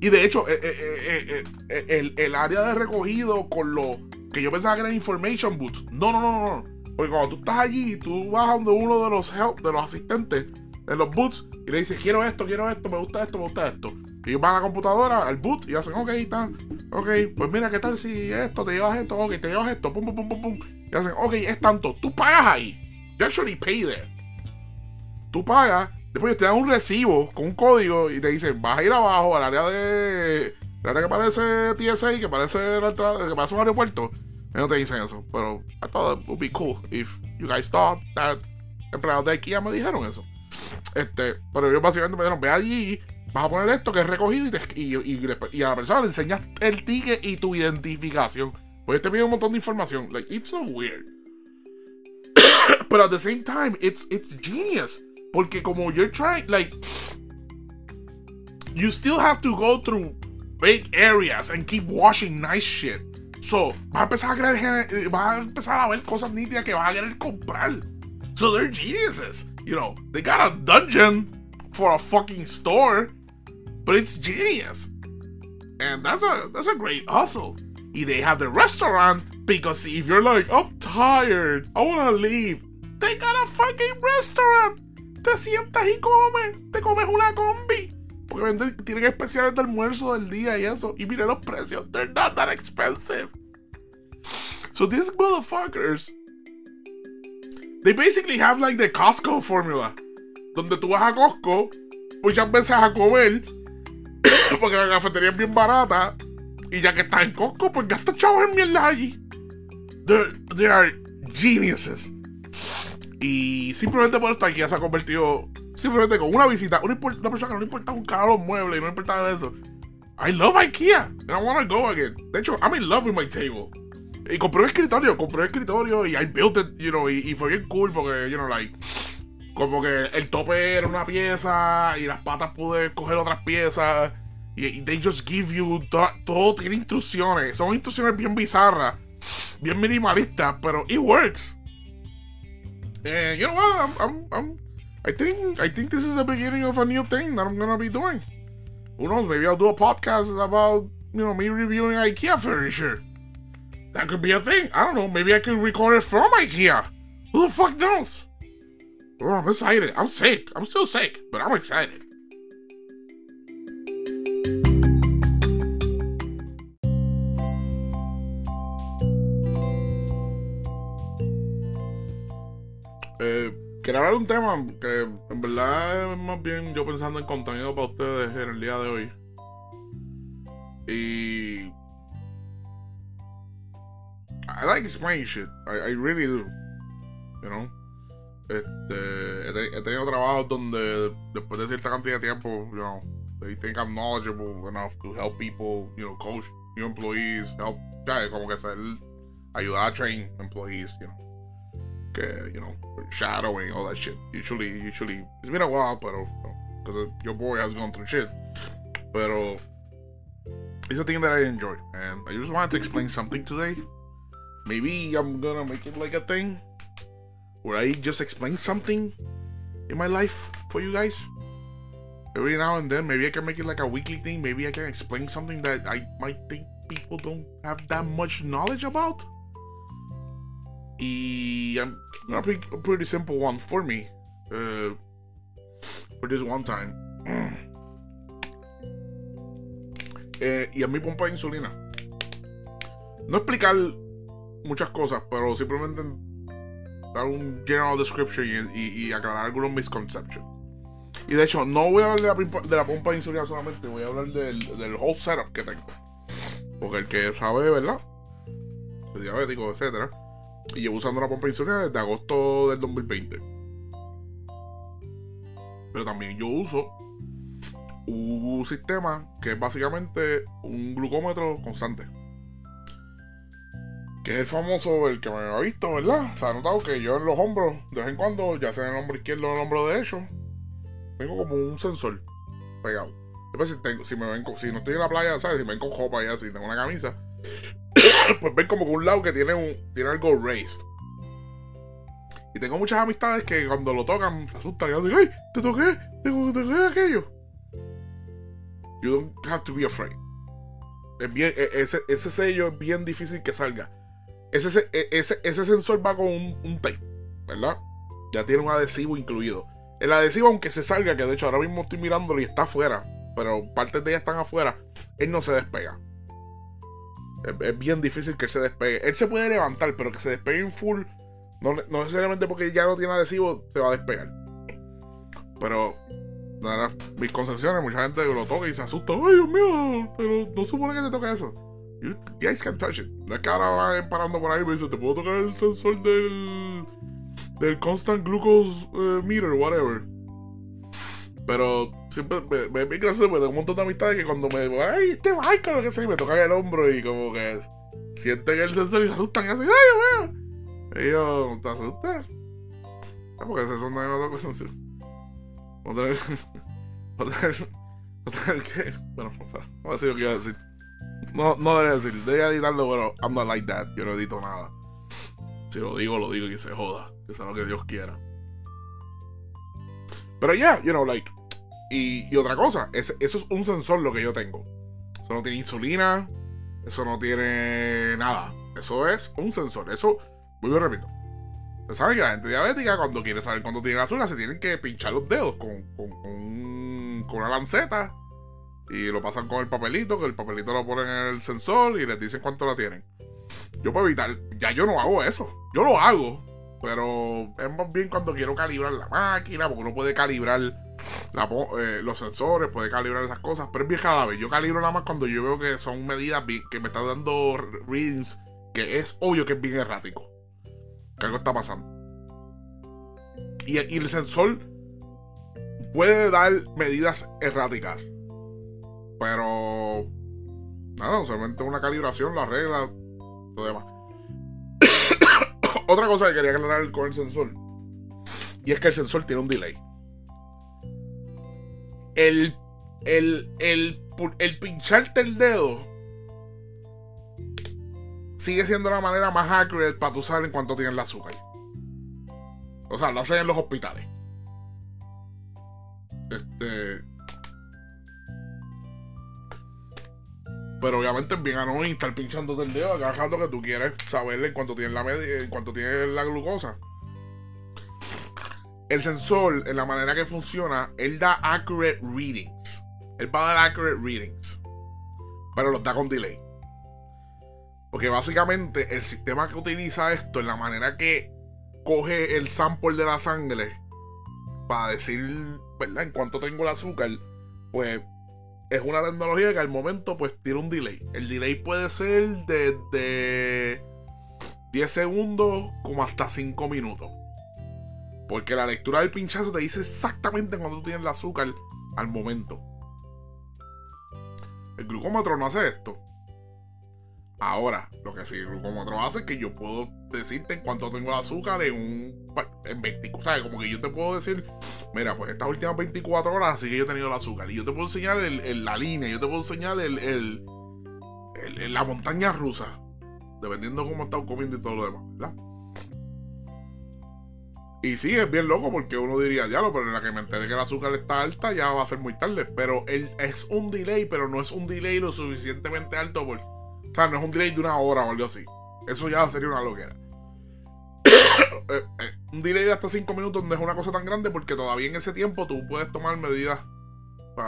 Y de hecho, eh, eh, eh, el, el, área de recogido con lo que yo pensaba que era information booths. No, no, no, no. Porque cuando tú estás allí, tú vas a donde uno de los help, de los asistentes de los boots y le dices, quiero esto, quiero esto, me gusta esto, me gusta esto. Y van a la computadora, al boot, y hacen, ok, están, ok, pues mira, ¿qué tal si esto, te llevas esto, ok, te llevas esto, pum, pum, pum, pum, pum. Y hacen, ok, es tanto. Tú pagas ahí. You actually pay there. Tú pagas, después te dan un recibo con un código y te dicen, vas a ir abajo al área de. El área que parece TSA, que parece, la que parece un aeropuerto no te dicen eso, pero I thought it would be cool if you guys thought that empleados de IKEA me dijeron eso. Este, pero ellos básicamente me dijeron, ve allí, vas a poner esto que es recogido y, te, y, y, a la persona le enseñas el ticket y tu identificación. Pues te pide un montón de información. Like, it's so weird. but at the same time, it's, it's genius. Porque como you're trying, like, you still have to go through big areas and keep washing nice shit. So, vas a empezar a empezar a ver cosas nítidas que vas a querer comprar. So they're geniuses. You know, they got a dungeon for a fucking store, but it's genius. And that's a that's a great hustle. Y they have the restaurant because if you're like, I'm tired, I wanna leave, they got a fucking restaurant. Te sientas y comes, te comes una combi. Porque venden, tienen especiales de almuerzo del día y eso. Y mire los precios. They're not that expensive. So these motherfuckers. They basically have like the Costco formula. Donde tú vas a Costco muchas veces a comer. porque la cafetería es bien barata. Y ya que estás en Costco, pues gastas chavos en mierda allí. They're, they are geniuses. Y simplemente por estar aquí se ha convertido Simplemente con una visita, una, persona que no le importa un caro los muebles no le importa nada de eso. I love IKEA and I want to go again. De hecho, I'm in love with my table. Y compré un escritorio, compré un escritorio y I built it, you know, y, fue bien cool porque, you know, like, como que el tope era una pieza y las patas pude coger otras piezas. Y, they just give you, todo tiene instrucciones. Son instrucciones bien bizarras, bien minimalistas, pero it works. And you know what, I'm, I'm I think I think this is the beginning of a new thing that I'm gonna be doing. Who knows? Maybe I'll do a podcast about you know me reviewing IKEA furniture. That could be a thing. I don't know. Maybe I could record it from IKEA. Who the fuck knows? Oh, I'm excited. I'm sick. I'm still sick, but I'm excited. Eh, hablar de un tema que en verdad más bien yo pensando en contenido para ustedes en el día de hoy. Y. I like explaining shit. I, I really do. You know? Este, he, te- he tenido trabajos donde después de cierta cantidad de tiempo, you know, they think I'm knowledgeable enough to help people, you know, coach new employees, help, ya, como que ser, ayudar a train employees, you know. Que, you know, shadowing, all that shit. Usually, usually, it's been a while, pero, because your boy has gone through shit. Pero, it's a thing that I enjoy, and I just wanted to explain something today. Maybe I'm gonna make it like a thing where I just explain something in my life for you guys. Every now and then, maybe I can make it like a weekly thing. Maybe I can explain something that I might think people don't have that much knowledge about. I'm gonna pick a pretty simple one for me. Uh, for this one time. Eh, y a mi pompa insulina. No explicar muchas cosas, pero simplemente dar un general description y, aclarar algunos misconceptions. Y de hecho, no voy a hablar de la, pimpa- de la pompa insulina solamente, voy a hablar del, whole setup que tengo. Porque el que sabe, ¿verdad? Soy diabético, etcétera. Y llevo usando la pompa insulina desde agosto del 2020. Pero también yo uso un sistema que es básicamente un glucómetro constante. Que es el famoso, el que me ha visto, ¿verdad? Se ha notado que yo en los hombros, de vez en cuando, ya sea en el hombro izquierdo o en el hombro derecho, tengo como un sensor pegado. Después, si, tengo, si, me ven si no estoy en la playa, ¿sabes? Si me ven con ropa y así, tengo una camisa, pues ven como que un lado que tiene, un, tiene algo raised. Y tengo muchas amistades que cuando lo tocan se asustan y hacen, ¡ay! ¡Te toqué! ¡Te, te toqué aquello! You don't have to be afraid. E- ese sello es bien difícil que salga. E- ese, ese sensor va con un, tape, ¿verdad? Ya tiene un adhesivo incluido. El adhesivo, aunque se salga, que de hecho ahora mismo estoy mirándolo y está afuera, pero partes de ella están afuera, él no se despega. Es, bien difícil que él se despegue. Él se puede levantar, pero que se despegue en full, no, necesariamente porque ya no tiene adhesivo, se va a despegar. Pero, mis concepciones, mucha gente lo toca y se asusta. Ay, Dios mío, pero no supone que te toque eso. You guys can touch it. No es que ahora van parando por ahí y me dicen, ¿te puedo tocar el sensor del, del constant glucose eh, meter, whatever? Pero siempre me, me, gracioso porque tengo un montón de amistades que cuando me digo, ay, este Michael, lo que sea, y me tocan el hombro y como que sienten el sensor y se asustan y hacen, ay, mío. Y yo, ¿te asustas? Ah, porque ese son de otra cosa. Otra Otra Otra que. Bueno, vamos a decir lo que iba a decir. No, no debería decir, debería editarlo, pero I'm not like that. Yo no edito nada. Si lo digo, lo digo y se joda. Que sea lo que Dios quiera. Pero ya, you know, like. Y, otra cosa, eso es un sensor lo que yo tengo. Eso no tiene insulina. Eso no tiene nada. Eso es un sensor. Eso, vuelvo y repito. Ustedes saben que la gente diabética, cuando quiere saber cuánto tiene azúcar, se tienen que pinchar los dedos con, con, con con una lanceta. Y lo pasan con el papelito, que el papelito lo ponen en el sensor y les dicen cuánto la tienen. Yo puedo evitar, ya yo no hago eso. Yo lo hago, pero es más bien cuando quiero calibrar la máquina, porque uno puede calibrar eh, los sensores, puede calibrar esas cosas, pero es bien rara vez. Yo calibro nada más cuando yo veo que son medidas que me están dando readings que es obvio que es bien errático. Que algo está pasando. Y el sensor puede dar medidas erráticas. Pero. Nada, solamente una calibración lo arregla. Lo demás. Otra cosa que quería aclarar con el sensor. Y es que el sensor tiene un delay. El. El. El, el pincharte el dedo. Sigue siendo la manera más accurate para tú saber en cuánto tienes el azúcar. O sea, lo hacen en los hospitales. Este. Pero obviamente es bien annoying estar pinchándote el dedo cada rato que tú quieres saber en cuanto tienes la en cuanto tienes la glucosa. El sensor, en la manera que funciona, él da accurate readings. Él va a dar accurate readings. Pero los da con delay. Porque básicamente el sistema que utiliza esto, en la manera que coge el sample de la sangre para decir, ¿verdad? En cuanto tengo el azúcar, pues es una tecnología que al momento pues tiene un delay. El delay puede ser desde 10 segundos como hasta 5 minutos. Porque la lectura del pinchazo te dice exactamente cuando tú tienes el azúcar al momento. El glucómetro no hace esto. Ahora, lo que sí el glucómetro hace es que yo puedo decirte cuánto tengo el azúcar en un en 24, ¿sabes? Como que yo te puedo decir, mira, pues estas últimas 24 horas así que yo he tenido el azúcar. Y yo te puedo enseñar el, la línea, yo te puedo enseñar el, el, la montaña rusa. Dependiendo de cómo estás comiendo y todo lo demás, ¿verdad? Y sí, es bien loco porque uno diría, ya lo, pero en la que me enteré que el azúcar está alta ya va a ser muy tarde. Pero es un delay, pero no es un delay lo suficientemente alto. Por, o sea, no es un delay de una hora o algo así. Eso ya sería una loquera. Eh, eh, un delay de hasta 5 minutos no es una cosa tan grande porque todavía en ese tiempo tú puedes tomar medidas.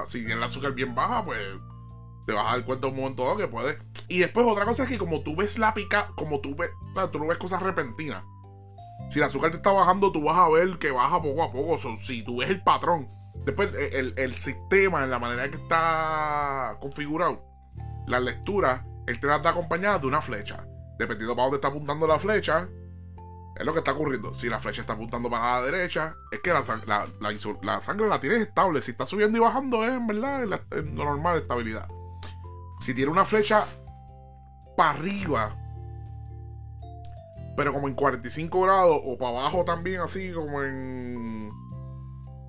si tienes el azúcar bien baja, pues te vas a dar cuenta un momento dado que puedes. Y después otra cosa es que como tú ves la pica, como tú ves, tú no ves cosas repentinas. Si el azúcar te está bajando, tú vas a ver que baja poco a poco. si tú ves el patrón, después el, sistema, en la manera que está configurado, la lectura, te la está acompañada de una flecha. Dependiendo para dónde está apuntando la flecha, es lo que está ocurriendo. Si la flecha está apuntando para la derecha, es que la, la, sangre la tienes estable. Si está subiendo y bajando, es en verdad en lo normal estabilidad. Si tiene una flecha para arriba, pero como en 45 grados o para abajo también, así como en.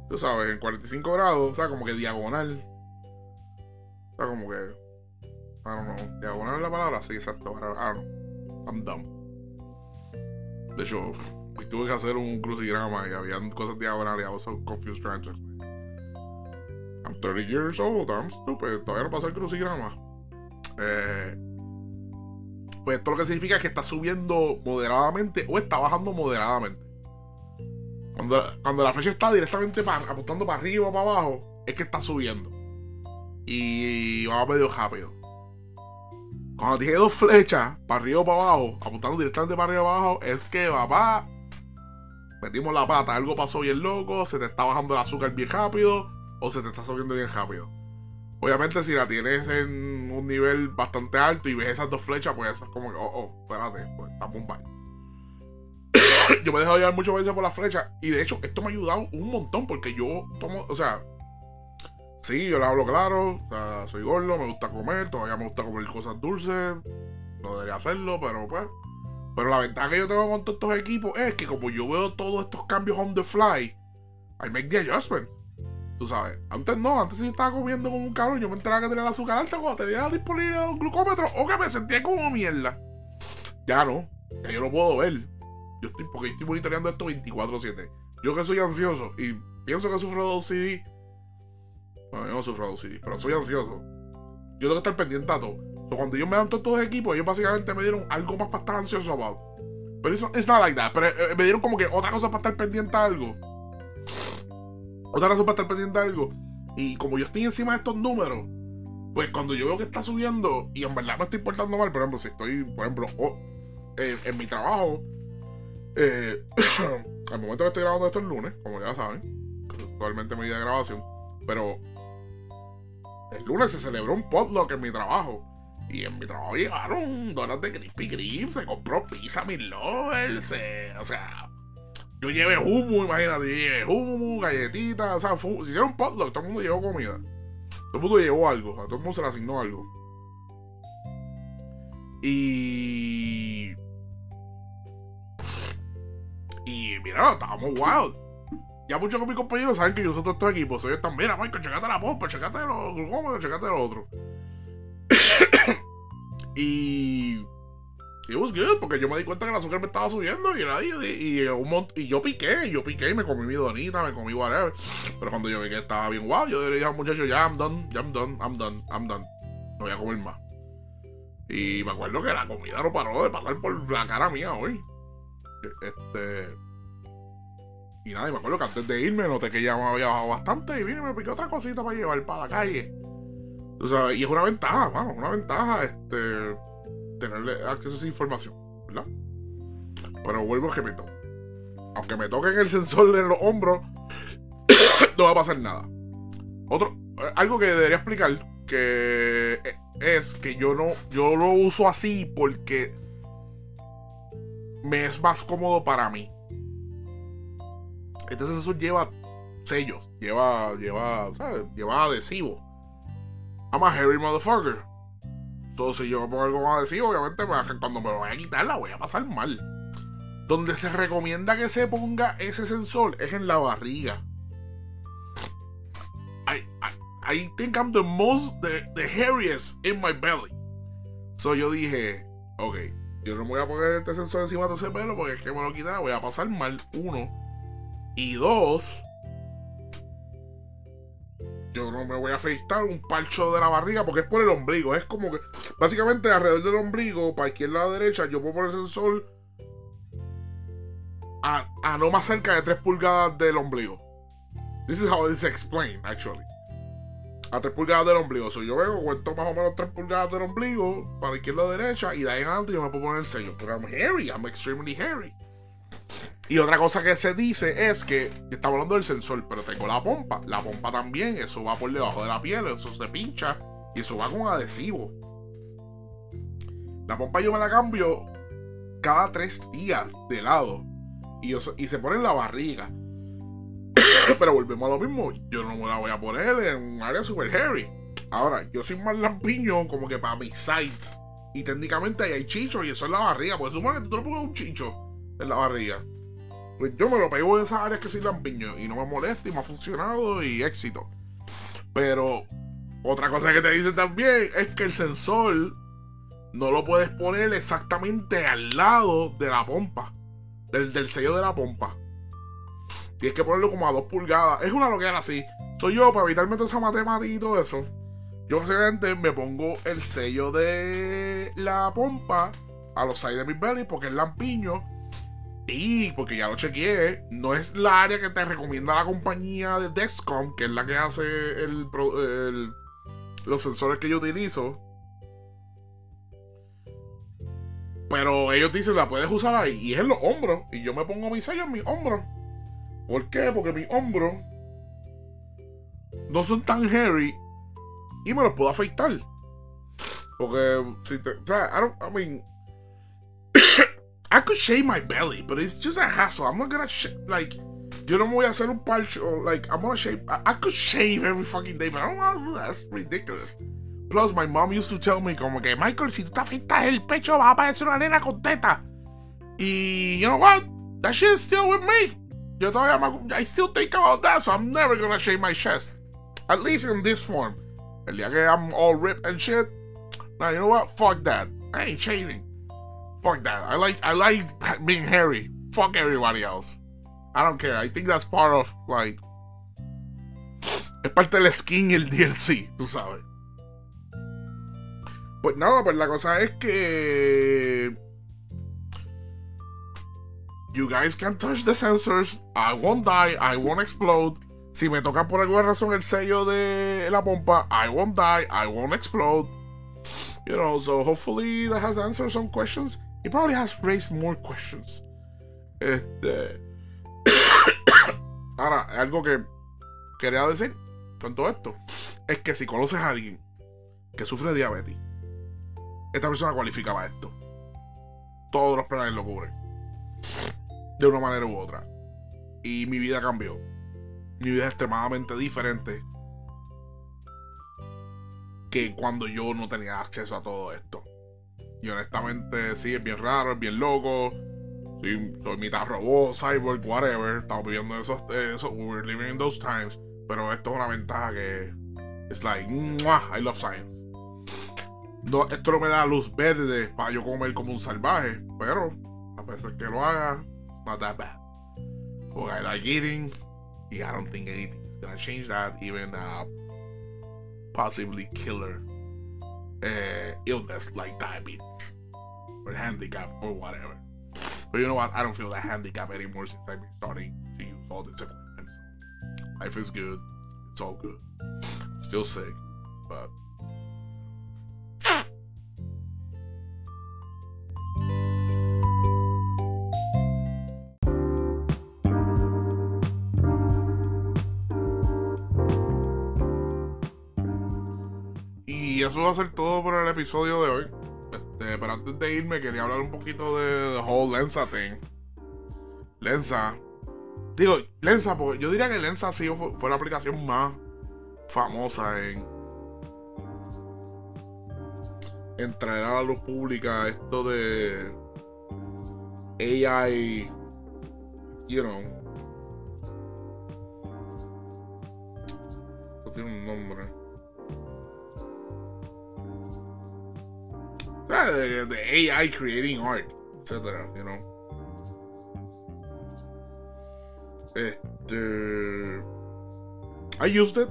Tú sabes, en 45 grados, o sea, como que diagonal. O sea, como que. I don't know. Diagonal es la palabra, sí, exacto. I don't know. I'm dumb. De hecho, tuve que hacer un crucigrama y había cosas diagonales. I was so confused trying to I'm 30 years old, I'm stupid. Todavía no pasa el crucigrama. Eh pues esto lo que significa es que está subiendo moderadamente o está bajando moderadamente. Cuando, cuando la flecha está directamente apuntando para arriba o para abajo, es que está subiendo. Y va medio rápido. Cuando tiene dos flechas, para arriba o para abajo, apuntando directamente para arriba o abajo, es que papá, metimos la pata, algo pasó bien loco, se te está bajando el azúcar bien rápido o se te está subiendo bien rápido. Obviamente, si la tienes en un nivel bastante alto y ves esas dos flechas, pues es como que, oh, oh, espérate, pues está mal. yo me he dejado llevar muchas veces por las flechas y de hecho, esto me ha ayudado un montón porque yo tomo, o sea, sí, yo le hablo claro, o sea, soy gordo, me gusta comer, todavía me gusta comer cosas dulces, no debería hacerlo, pero pues. Pero la ventaja que yo tengo con todos estos equipos es que como yo veo todos estos cambios on the fly, I make the adjustment. Tú sabes, antes no, antes si yo estaba comiendo como un cabrón, yo me enteraba que tenía el azúcar alta cuando tenía disponible un glucómetro o que me sentía como mierda. Ya no, ya yo lo puedo ver. Yo estoy, porque estoy monitoreando esto 24-7. Yo que soy ansioso y pienso que sufro de OCD. Bueno, yo no sufro de OCD, pero soy ansioso. Yo tengo que estar pendiente a todo. cuando yo me dan todos estos equipos, ellos básicamente me dieron algo más para estar ansioso about. Pero eso es nada like that. Pero eh, me dieron como que otra cosa para estar pendiente a algo otra razón para estar pendiente de algo. Y como yo estoy encima de estos números, pues cuando yo veo que está subiendo y en verdad me estoy portando mal, por ejemplo, si estoy, por ejemplo, eh, en mi trabajo, eh, al momento que estoy grabando esto el lunes, como ya saben, actualmente mi día de grabación, pero el lunes se celebró un potluck en mi trabajo. Y en mi trabajo llegaron donas de Crispy Kreme, se compró pizza mil lovers, o sea, yo llevé humo, imagínate, yo llevé humo, galletitas, o sea, si hicieron potluck, todo el mundo llevó comida. Todo el mundo llevó algo, a todo el mundo se le asignó algo. Y. Y mira, estábamos wild. Ya muchos de mis compañeros saben que yo soy todos estos equipos. Ellos están, mira, Michael, checate la pompa, checate los glukómetros, checate lo otro. y it was good, porque yo me di cuenta que el azúcar me estaba subiendo y, era, y, y, y, yo piqué, y yo piqué y me comí mi donita, me comí whatever. Pero cuando yo vi que estaba bien guau, yo le dije al muchacho, ya, I'm done, ya, I'm done, I'm done, I'm done. No voy a comer más. Y me acuerdo que la comida no paró de pasar por la cara mía hoy. Este. Y nada, y me acuerdo que antes de irme noté que ya me había bajado bastante y vine y me piqué otra cosita para llevar para la calle. Tú sabes, y es una ventaja, mano, una ventaja este tenerle acceso a esa información, ¿verdad? Pero vuelvo a que me toque. Aunque me toquen el sensor de los hombros, no va a pasar nada. Otro, algo que debería explicar que es que yo no, yo lo uso así porque me es más cómodo para mí. Este sensor lleva sellos, lleva, lleva, ¿sabes? Lleva adhesivo. I'm a hairy motherfucker. Entonces, yo me pongo algo más adhesivo, obviamente cuando me lo vaya a quitar la voy a pasar mal. Donde se recomienda que se ponga ese sensor es en la barriga. I, I, think I'm the most, the, the hairiest in my belly. So yo dije, ok, yo no voy a poner este sensor encima de ese pelo porque es que me lo quitará, voy a pasar mal. Uno. Y dos, yo no me voy a afeitar un parcho de la barriga porque es por el ombligo. Es como que, básicamente, alrededor del ombligo, para izquierda o derecha, yo puedo poner el sensor a, a, no más cerca de 3 pulgadas del ombligo. This is how it's explained, actually. A 3 pulgadas del ombligo. So, yo veo, cuento más o menos 3 pulgadas del ombligo para izquierda o derecha y de ahí en adelante yo me puedo poner el sello. Pero I'm hairy, I'm extremely hairy. Y otra cosa que se dice es que, estamos hablando del sensor, pero tengo la pompa. La pompa también, eso va por debajo de la piel, eso se pincha y eso va con adhesivo. La pompa yo me la cambio cada tres días de lado y, y se pone en la barriga. pero volvemos a lo mismo, yo no me la voy a poner en un área super hairy. Ahora, yo soy más lampiño como que para mis sides. Y técnicamente ahí hay chicho y eso es la barriga. Porque supone que tú le pones un chicho en la barriga pues yo me lo pego en esas áreas que soy lampiño y no me molesta y me ha funcionado y éxito. Pero otra cosa que te dicen también es que el sensor no lo puedes poner exactamente al lado de la pompa, del, sello de la pompa. Tienes que ponerlo como a dos pulgadas. Es una loquera así. Soy yo, para evitarme toda esa matemática y todo eso. Yo básicamente me pongo el sello de la pompa a los sides de mi belly porque es lampiño y porque ya lo chequeé, no es la área que te recomienda la compañía de Dexcom, que es la que hace el, los sensores que yo utilizo. Pero ellos dicen la puedes usar ahí y es en los hombros. Y yo me pongo mi sello en mis hombros. ¿Por qué? Porque mis hombros no son tan hairy y me los puedo afeitar. Porque. O sea, I, don't, I mean, I could shave my belly, but it's just a hassle. I'm not gonna sh- like. Yo no me voy a hacer un. Like, I'm gonna shave. I, I could shave every fucking day, but I don't want to do that. That's ridiculous. Plus, my mom used to tell me, como que, Michael, si tú te afeitas el pecho, va a aparecer una nena con teta. Y, you know what? That shit is still with me. Yo todavía I still think about that, so I'm never gonna shave my chest. At least in this form. El día que I'm all ripped and shit. Now, you know what? Fuck that. I ain't shaving. Fuck that. I like I like being hairy. Fuck everybody else. I don't care. I think that's part of like es parte del skin y el DLC, tú sabes. Pues nada, pues la cosa es que You guys can touch the sensors. I won't die. I won't explode. Si me toca por alguna razón el sello de la pompa, I won't die. I won't explode. You know, so hopefully that has answered some questions. It probably has raised more questions. Este. Ahora, algo que quería decir con todo esto es que si conoces a alguien que sufre diabetes, esta persona cualifica para esto. Todos los planes lo cubren. De una manera u otra. Y mi vida cambió. Mi vida es extremadamente diferente que cuando yo no tenía acceso a todo esto. Y honestamente, sí, es bien raro, es bien loco. Sí, soy mitad robot, cyborg, whatever. Estamos viviendo esos, esos, we're living in those times. Pero esto es una ventaja que es like, I love science. No, esto no me da luz verde para yo comer como un salvaje, pero a pesar que lo haga, not that bad. Porque I like eating, y I don't think anything is gonna change that, even a possibly killer uh, illness like diabetes or handicap or whatever. But you know what? I don't feel that handicap anymore since I've been starting to use all this equipment. So life is good. It's all good. Still sick, but Y eso va a ser todo por el episodio de hoy. Este, pero antes de irme, quería hablar un poquito de The Whole Lensa Thing. Lensa. Digo, Lensa, porque yo diría que Lensa ha sido, fue, la aplicación más famosa en, en traer a la luz pública esto de AI, you know. Esto tiene un nombre. The, the AI creating art, etc. You know. Este, I used it.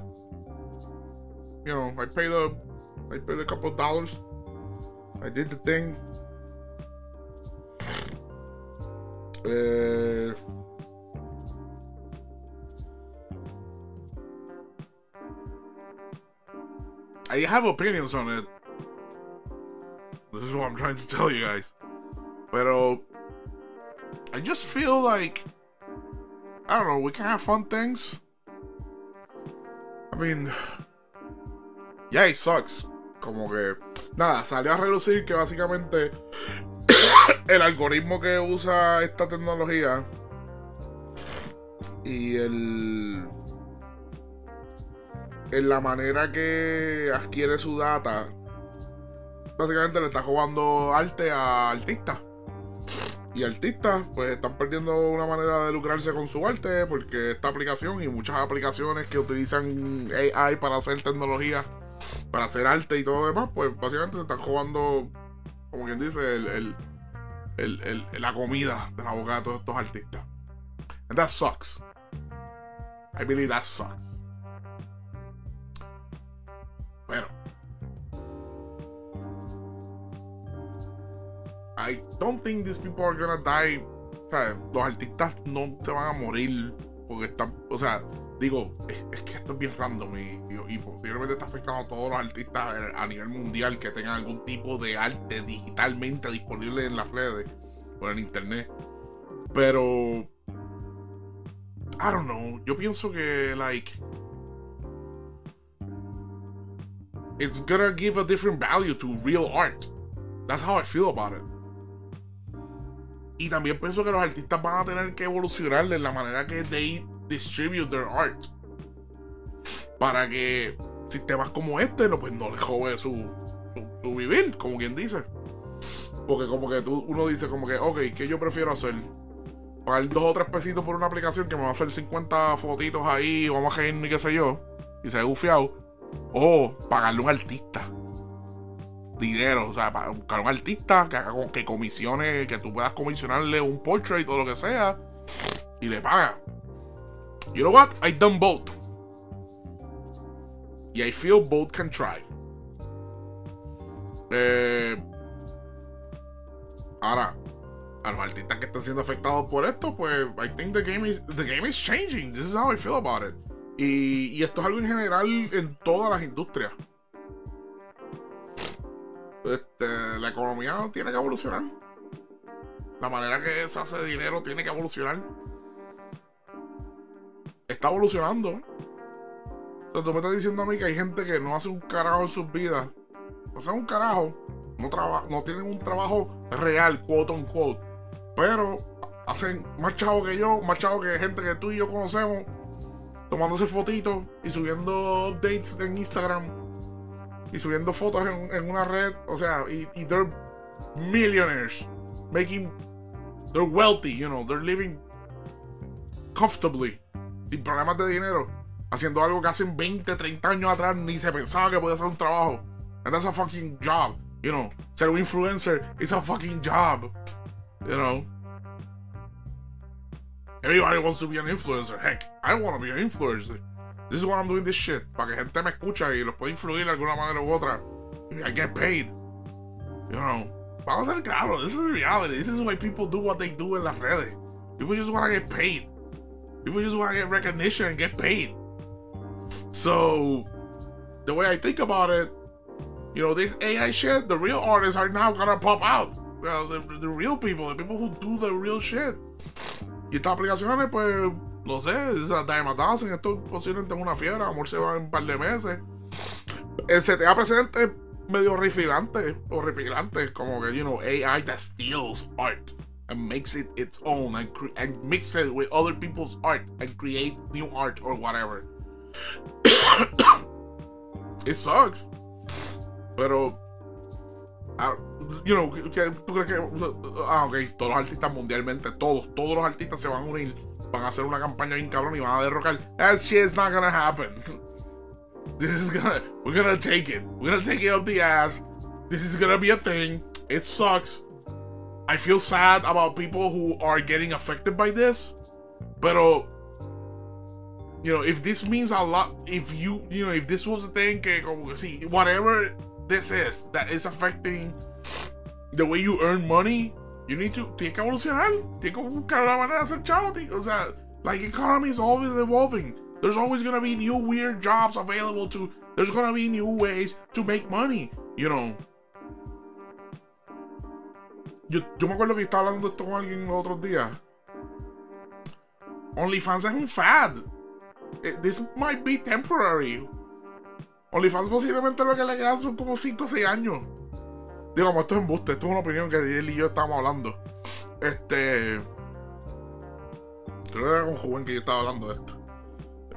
You know, I paid a, I paid a couple of dollars. I did the thing. Uh, I have opinions on it. Is what I'm trying to tell you guys. Pero I just feel like I don't know, we can have fun things. I mean, yeah, it sucks. Como que nada, salió a relucir que básicamente el algoritmo que usa esta tecnología y el en la manera que adquiere su data básicamente le está jugando arte a artistas. Y artistas, pues están perdiendo una manera de lucrarse con su arte, porque esta aplicación y muchas aplicaciones que utilizan AI para hacer tecnología, para hacer arte y todo lo demás, pues básicamente se están jugando, como quien dice, el, la comida de la boca de todos estos artistas. And that sucks. I believe that sucks. Pero I don't think these people are gonna die. O sea, los artistas no se van a morir porque están, o sea, digo, es, que esto es bien random y, posiblemente está afectando a todos los artistas a nivel mundial que tengan algún tipo de arte digitalmente disponible en las redes o en internet. Pero, I don't know, yo pienso que, like, it's gonna give a different value to real art. That's how I feel about it. Y también pienso que los artistas van a tener que evolucionar en la manera que they distribute their art. Para que sistemas como este no, pues no les jode su, su, vivir, como quien dice. Porque como que tú, uno dice como que, ok, ¿qué yo prefiero hacer? Pagar dos o tres pesitos por una aplicación que me va a hacer 50 fotitos ahí, vamos a ni qué sé yo, y se ha gufiado. O pagarle a un artista dinero, o sea, para buscar un artista que que comisione, que tú puedas comisionarle un portrait o lo que sea y le paga. You know what? I done both. Y I feel both can try. Eh, ahora, a los artistas que están siendo afectados por esto, pues I think the game is the game is changing. This is how I feel about it. Y, y esto es algo en general en todas las industrias este, la economía tiene que evolucionar. La manera que se hace dinero tiene que evolucionar. Está evolucionando. O tú me estás diciendo a mí que hay gente que no hace un carajo en sus vidas. No hace un carajo. No, no tienen un trabajo real, quote on quote. Pero hacen más chavo que yo, más chavo que gente que tú y yo conocemos. Tomándose fotitos y subiendo updates en Instagram y subiendo fotos en, una red, o sea, y, they're millionaires, making, they're wealthy, you know, they're living comfortably, sin problemas de dinero, haciendo algo que hace 20, 30 años atrás ni se pensaba que podía hacer un trabajo. And that's a fucking job, you know. Ser un influencer is a fucking job, you know. Everybody wants to be an influencer. Heck, I want to be an influencer. This is why I'm doing this shit. Para que gente me escucha y los pueda influir de alguna manera u otra. I get paid. You know. Vamos a ser claros, this is reality. This is why people do what they do en las redes. People just want to get paid. People just want to get recognition and get paid. So, the way I think about it, you know, this AI shit, the real artists are now gonna pop out. Well, the, the real people, the people who do the real shit. Y estas aplicaciones, pues, no sé, Diamond Dancing, esto posiblemente es una fiera, amor se va en un par de meses. El CTA presente medio horripilante, horripilante, como que, you know, AI that steals art and makes it its own and, and mix it with other people's art and create new art or whatever. it sucks. Pero, uh, you know, ¿tú crees que, ah, ok, todos los artistas mundialmente, todos, todos los artistas se van a unir, van a hacer una campaña bien cabrón y van a derrocar. That shit's not gonna happen. This is gonna, we're gonna take it. We're gonna take it up the ass. This is gonna be a thing. It sucks. I feel sad about people who are getting affected by this. Pero, you know, if this means a lot, if you, you know, if this was a thing, que see, whatever this is that is affecting the way you earn money, you need to, tiene que evolucionar. Tiene que buscar la manera de hacer chavo, O sea, like, economy is always evolving. There's always gonna be new weird jobs available to. There's gonna be new ways to make money. You know. Yo, yo me acuerdo que estaba hablando de esto con alguien los otros días. OnlyFans es un fad. Eh, this might be temporary. OnlyFans posiblemente lo que le quedan son como 5 o 6 años. Digamos, esto es embuste, esto es una opinión que él y yo estábamos hablando. Este. Creo que era con joven que yo estaba hablando de esto.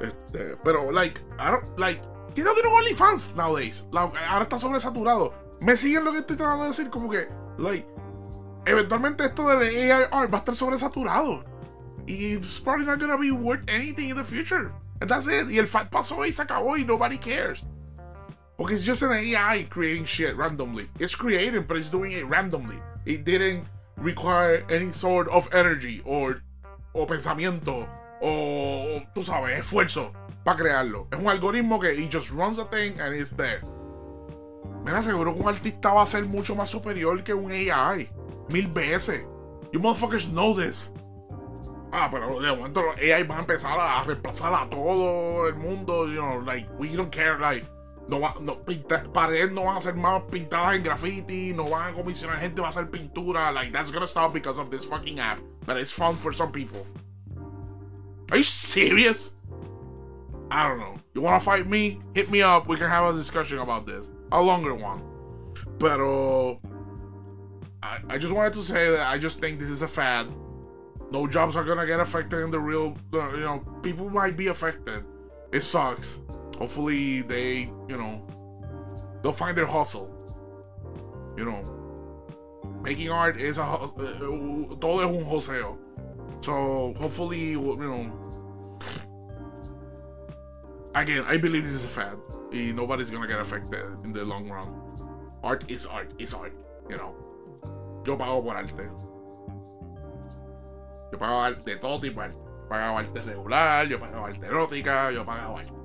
Este, pero, like, I don't, like, ¿quién no tiene OnlyFans nowadays? ahora está sobresaturado. ¿Me siguen lo que estoy tratando de decir? Como que, like, eventualmente esto de AI art va a estar sobresaturado. Y it's probably not gonna be worth anything in the future. And that's it. Y el fact pasó y se acabó y nobody cares. Porque it's just an AI creating shit randomly. It's creating, but it's doing it randomly. It didn't require any sort of energy or, o pensamiento o, tú sabes, esfuerzo para crearlo. Es un algoritmo que he just runs a thing and it's there. Me aseguro que un artista va a ser mucho más superior que un AI. Mil veces. You motherfuckers know this. Ah, pero de momento los AI van a empezar a reemplazar a todo el mundo. You know, like, we don't care, like. No va, no, paredes no van a ser más pintadas en graffiti, no van a comisionar gente, va a hacer pintura. Like, that's gonna stop because of this fucking app. But it's fun for some people. Are you serious? I don't know. You want to fight me? Hit me up. We can have a discussion about this. A longer one. But I, I just wanted to say that I just think this is a fad. No jobs are gonna get affected in the real. You know, people might be affected. It sucks. Hopefully, they, you know, they'll find their hustle. You know, making art is a uh, todo es un joseo. So hopefully, you know. Again, I believe this is a fad. Nobody's gonna get affected in the long run. Art is art, is art, you know. Yo pago por arte. Yo pago arte todo tipo. Yo pago arte regular, yo pago arte erótica, yo pago arte.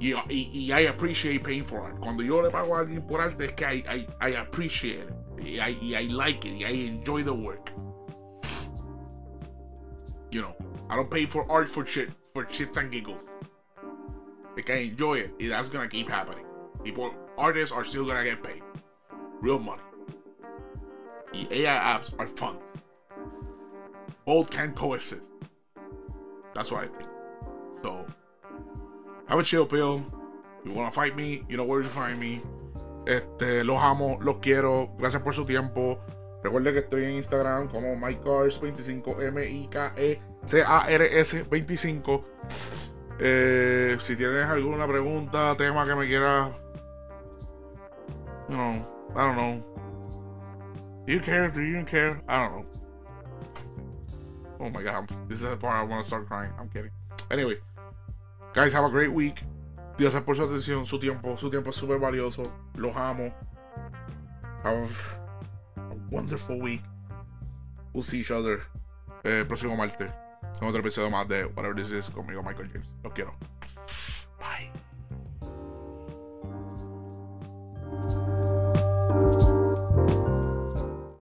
Y, y, y, I appreciate paying for art. Cuando yo le pago a alguien por arte es que I, I, I appreciate it. Y I, y I like it. Y I enjoy the work. You know, I don't pay for art for shit for shits and giggles. Like I enjoy it. That's gonna keep happening. People, artists are still gonna get paid, real money. The AI apps are fun. Both can coexist. That's what I think. So, have a chill pill. You wanna fight me? You know where to find me. Este, los amo, los quiero. Gracias por su tiempo. Recuerde que estoy en Instagram como MyCars25, M-I-K-E-C-A-R-S 25. Eh, si tienes alguna pregunta, tema que me quieras. No, I don't know. Do you care? Do you care? I don't know. Oh my god, this is the part I want to start crying. I'm kidding. Anyway, guys, have a great week. Gracias por su atención, su tiempo. Su tiempo es súper valioso. Los amo. Have wonderful week. We'll see each other eh, próximo martes. En otro episodio más de Whatever This Is conmigo, Michael James. Los quiero.